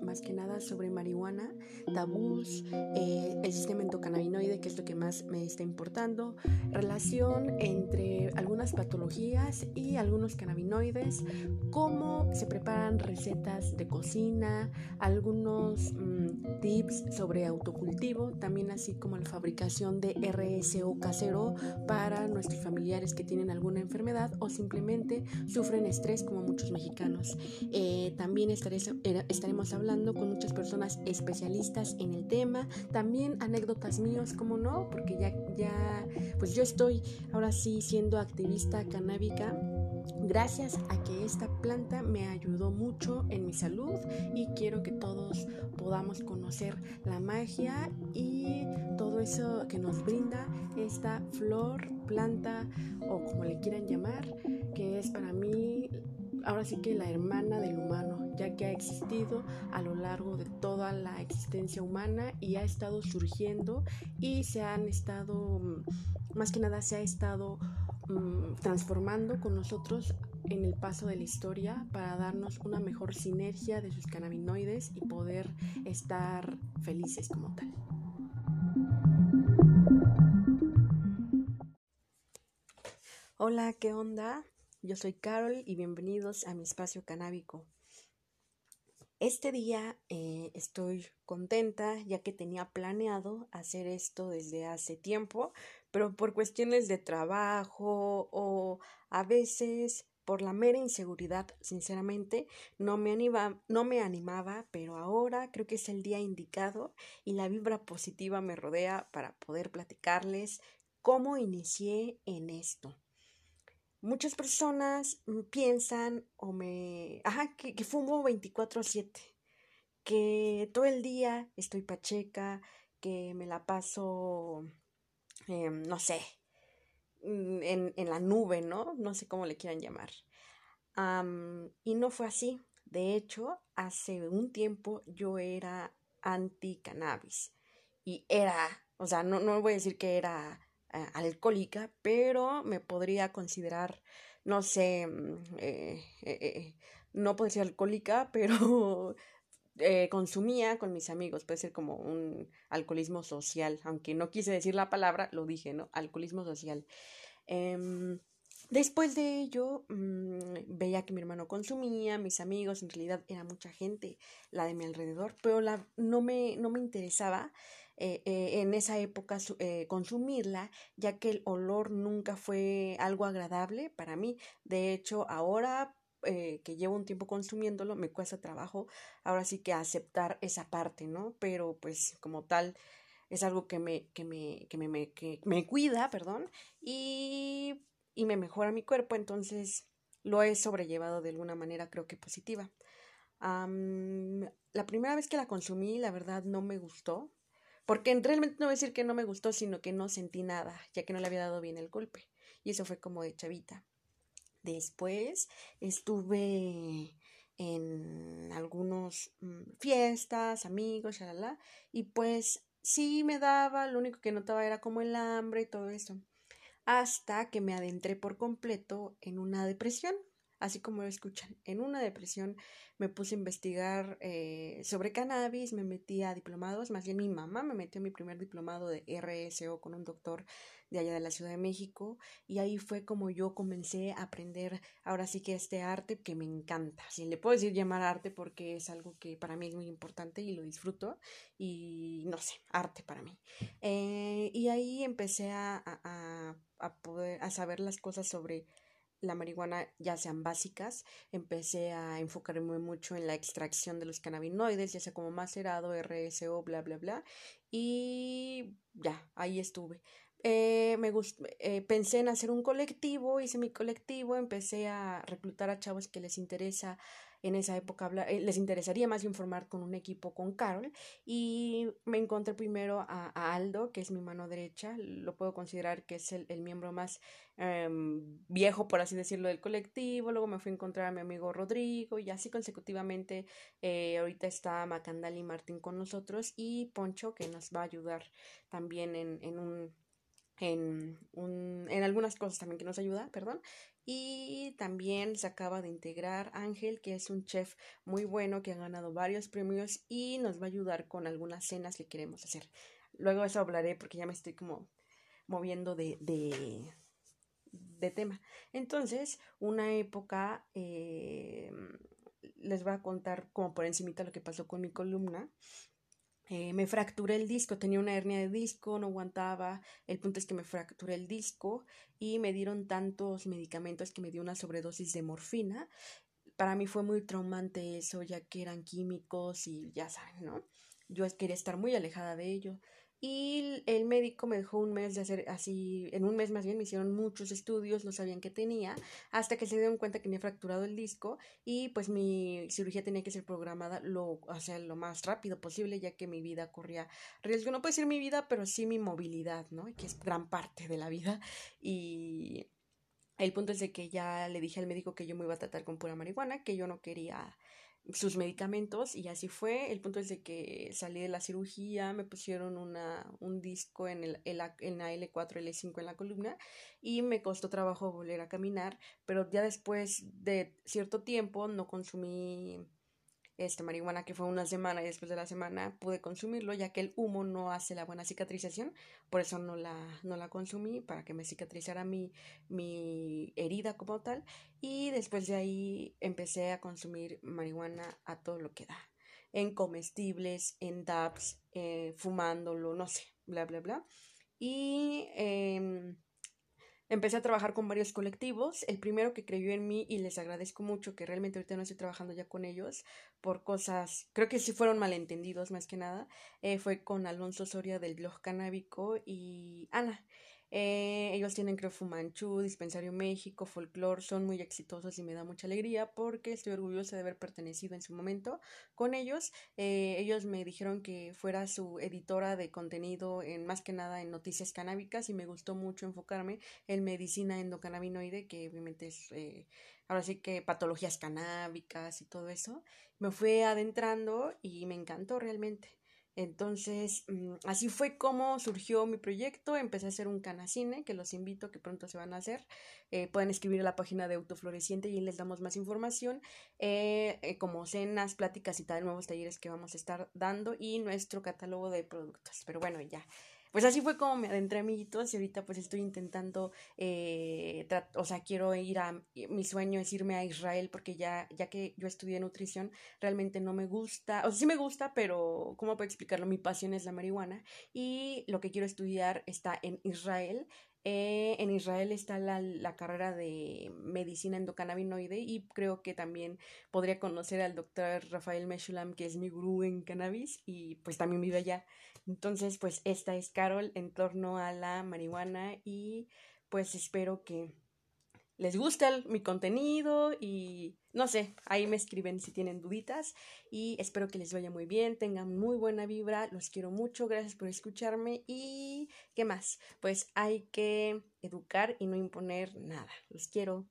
más que nada sobre marihuana, tabús, eh, el sistema endocannabinoide, que es lo que más me está importando, relación entre algunas patologías y algunos cannabinoides, cómo se preparan recetas de cocina, algunos mm, tips sobre autocultivo, también así como la fabricación de RSO casero para nuestros familiares que tienen alguna enfermedad o simplemente sufren estrés como muchos mexicanos. Eh, también estaremos hablando con muchas personas especialistas en el tema, también anécdotas míos, como no, porque ya, ya, pues yo estoy ahora sí siendo activista canábica gracias a que esta planta me ayudó mucho en mi salud y quiero que todos podamos conocer la magia y todo eso que nos brinda esta flor, planta o como le quieran llamar, que es para mí ahora sí que la hermana del humano, ya que ha existido a lo largo de toda la existencia humana y ha estado surgiendo y se han estado, mm, más que nada se ha estado mm, transformando con nosotros en el paso de la historia para darnos una mejor sinergia de sus cannabinoides y poder estar felices como tal. Hola, ¿qué onda? Yo soy Carol y bienvenidos a mi espacio canábico. Este día eh, estoy contenta ya que tenía planeado hacer esto desde hace tiempo, pero por cuestiones de trabajo o a veces por la mera inseguridad, sinceramente, no me, no me animaba, pero ahora creo que es el día indicado y la vibra positiva me rodea para poder platicarles cómo inicié en esto. Muchas personas mm, piensan o me... Ajá, que, que fumo 24/7, que todo el día estoy pacheca, que me la paso, em, no sé, mm, en, en, la nube, ¿no? No sé cómo le quieran llamar. y no fue así. De hecho, hace un tiempo yo era anti-cannabis. Y era, o sea, no, no voy a decir que era eh, alcohólica, pero me podría considerar, no sé, mm, eh, eh, no puede ser alcohólica, pero consumía con mis amigos, puede ser como un alcoholismo social, aunque no quise decir la palabra, lo dije, ¿no? Alcoholismo social. Em, después de ello, mm, veía que mi hermano consumía, mis amigos, en realidad era mucha gente la de mi alrededor, pero la, no, me, no me interesaba eh, eh, en esa época eh, consumirla, ya que el olor nunca fue algo agradable para mí. De hecho, ahora que llevo un tiempo consumiéndolo, me cuesta trabajo ahora sí que aceptar esa parte, ¿no? Pero pues como tal es algo que me, que me, que me, que me cuida, perdón, y, y me mejora mi cuerpo, entonces lo he sobrellevado de alguna manera creo que positiva. la primera vez que la consumí, la verdad no me gustó, porque realmente no voy a decir que no me gustó, sino que no sentí nada, ya que no le había dado bien el golpe. Y eso fue como de chavita. Después estuve en algunos mm, fiestas, amigos, shalala, y pues sí me daba, lo único que notaba era como el hambre y todo eso. Hasta que me adentré por completo en una depresión así como lo escuchan. En una depresión me puse a investigar eh, sobre cannabis, me metí a diplomados, más bien mi mamá me metió a mi primer diplomado de RSO con un doctor de allá de la Ciudad de México y ahí fue como yo comencé a aprender ahora sí que este arte que me encanta. Si le puedo decir llamar arte porque es algo que para mí es muy importante y lo disfruto y no sé, arte para mí. Eh, y ahí empecé a, a, a poder a saber las cosas sobre la marihuana ya sean básicas, empecé a enfocarme mucho en la extracción de los cannabinoides, ya sea como macerado, RSO, bla, bla, bla, y ya, ahí estuve. Eh, me eh, pensé en hacer un colectivo, hice mi colectivo, empecé a reclutar a chavos que les interesa en esa época eh, les interesaría más informar con un equipo con Carol y me encontré primero a, Aldo, que es mi mano derecha, lo puedo considerar que es el, miembro más em, viejo, por así decirlo, del colectivo, luego me fui a encontrar a mi amigo Rodrigo y así consecutivamente eh, ahorita está Macandali Martín con nosotros y Poncho que nos va a ayudar también en, en un en, en algunas cosas también que nos ayuda, perdón. Y también se acaba de integrar Ángel, que es un chef muy bueno que ha ganado varios premios y nos va a ayudar con algunas cenas que queremos hacer. Luego eso hablaré porque ya me estoy como moviendo de, de, de tema. Entonces, una época, eh, les voy a contar como por encimita lo que pasó con mi columna. Eh, me fracturé el disco, tenía una hernia de disco, no aguantaba. El punto es que me fracturé el disco y me dieron tantos medicamentos que me dio una sobredosis de morfina. Para mí fue muy traumante eso, ya que eran químicos y ya saben, ¿no? Yo quería estar muy alejada de ello. Y el médico me dejó un mes de hacer así, en un mes más bien me hicieron muchos estudios, no sabían qué tenía, hasta que se dieron cuenta que me había fracturado el disco y pues mi cirugía tenía que ser programada lo, o sea, lo más rápido posible, ya que mi vida corría riesgo, no puede ser mi vida, pero sí mi movilidad, ¿no? Que es gran parte de la vida. Y el punto es de que ya le dije al médico que yo me iba a tratar con pura marihuana, que yo no quería sus medicamentos y así fue. El punto es de que salí de la cirugía, me pusieron una, un disco en, el, en la L4, L5 en la columna y me costó trabajo volver a caminar, pero ya después de cierto tiempo no consumí este, marihuana que fue una semana y después de la semana pude consumirlo ya que el humo no hace la buena cicatrización, por eso no la, no la consumí para que me cicatrizara mi, mi herida como tal y después de ahí empecé a consumir marihuana a todo lo que da, en comestibles, en dabs, eh, fumándolo, no sé, bla, bla, bla. Y eh, Empecé a trabajar con varios colectivos. El primero que creyó en mí y les agradezco mucho que realmente ahorita no estoy trabajando ya con ellos por cosas, creo que sí fueron malentendidos más que nada, eh, fue con Alonso Soria del blog canábico y Ana. Eh, ellos tienen, creo, Fumanchu, Dispensario México, Folklore, son muy exitosos y me da mucha alegría porque estoy orgullosa de haber pertenecido en su momento con ellos. Eh, ellos me dijeron que fuera su editora de contenido, en más que nada en noticias canábicas, y me gustó mucho enfocarme en medicina endocannabinoide, que obviamente es. Eh, ahora sí que patologías canábicas y todo eso. Me fui adentrando y me encantó realmente. Entonces, mm, así fue como surgió mi proyecto. Empecé a hacer un canacine, que los invito, que pronto se van a hacer. Eh, pueden escribir a la página de Autofloreciente y les damos más información, eh, eh, como cenas, pláticas y tal, nuevos talleres que vamos a estar dando y nuestro catálogo de productos. Pero bueno, ya pues así fue como me adentré amiguitos y ahorita pues estoy intentando, eh, o sea, quiero ir a, mi sueño es irme a Israel porque ya, ya que yo estudié nutrición, realmente no me gusta, o sea, sí me gusta, pero ¿cómo puedo explicarlo? Mi pasión es la marihuana y lo que quiero estudiar está en Israel. Eh, en Israel está la, la, carrera de medicina endocannabinoide y creo que también podría conocer al doctor Rafael Meshulam, que es mi gurú en cannabis y pues también vive allá. Entonces, pues esta es Carol en torno a la marihuana y pues espero que les guste mi contenido y no sé, ahí me escriben si tienen duditas y espero que les vaya muy bien, tengan muy buena vibra, los quiero mucho, gracias por escucharme y ¿qué más? Pues hay que educar y no imponer nada, los quiero.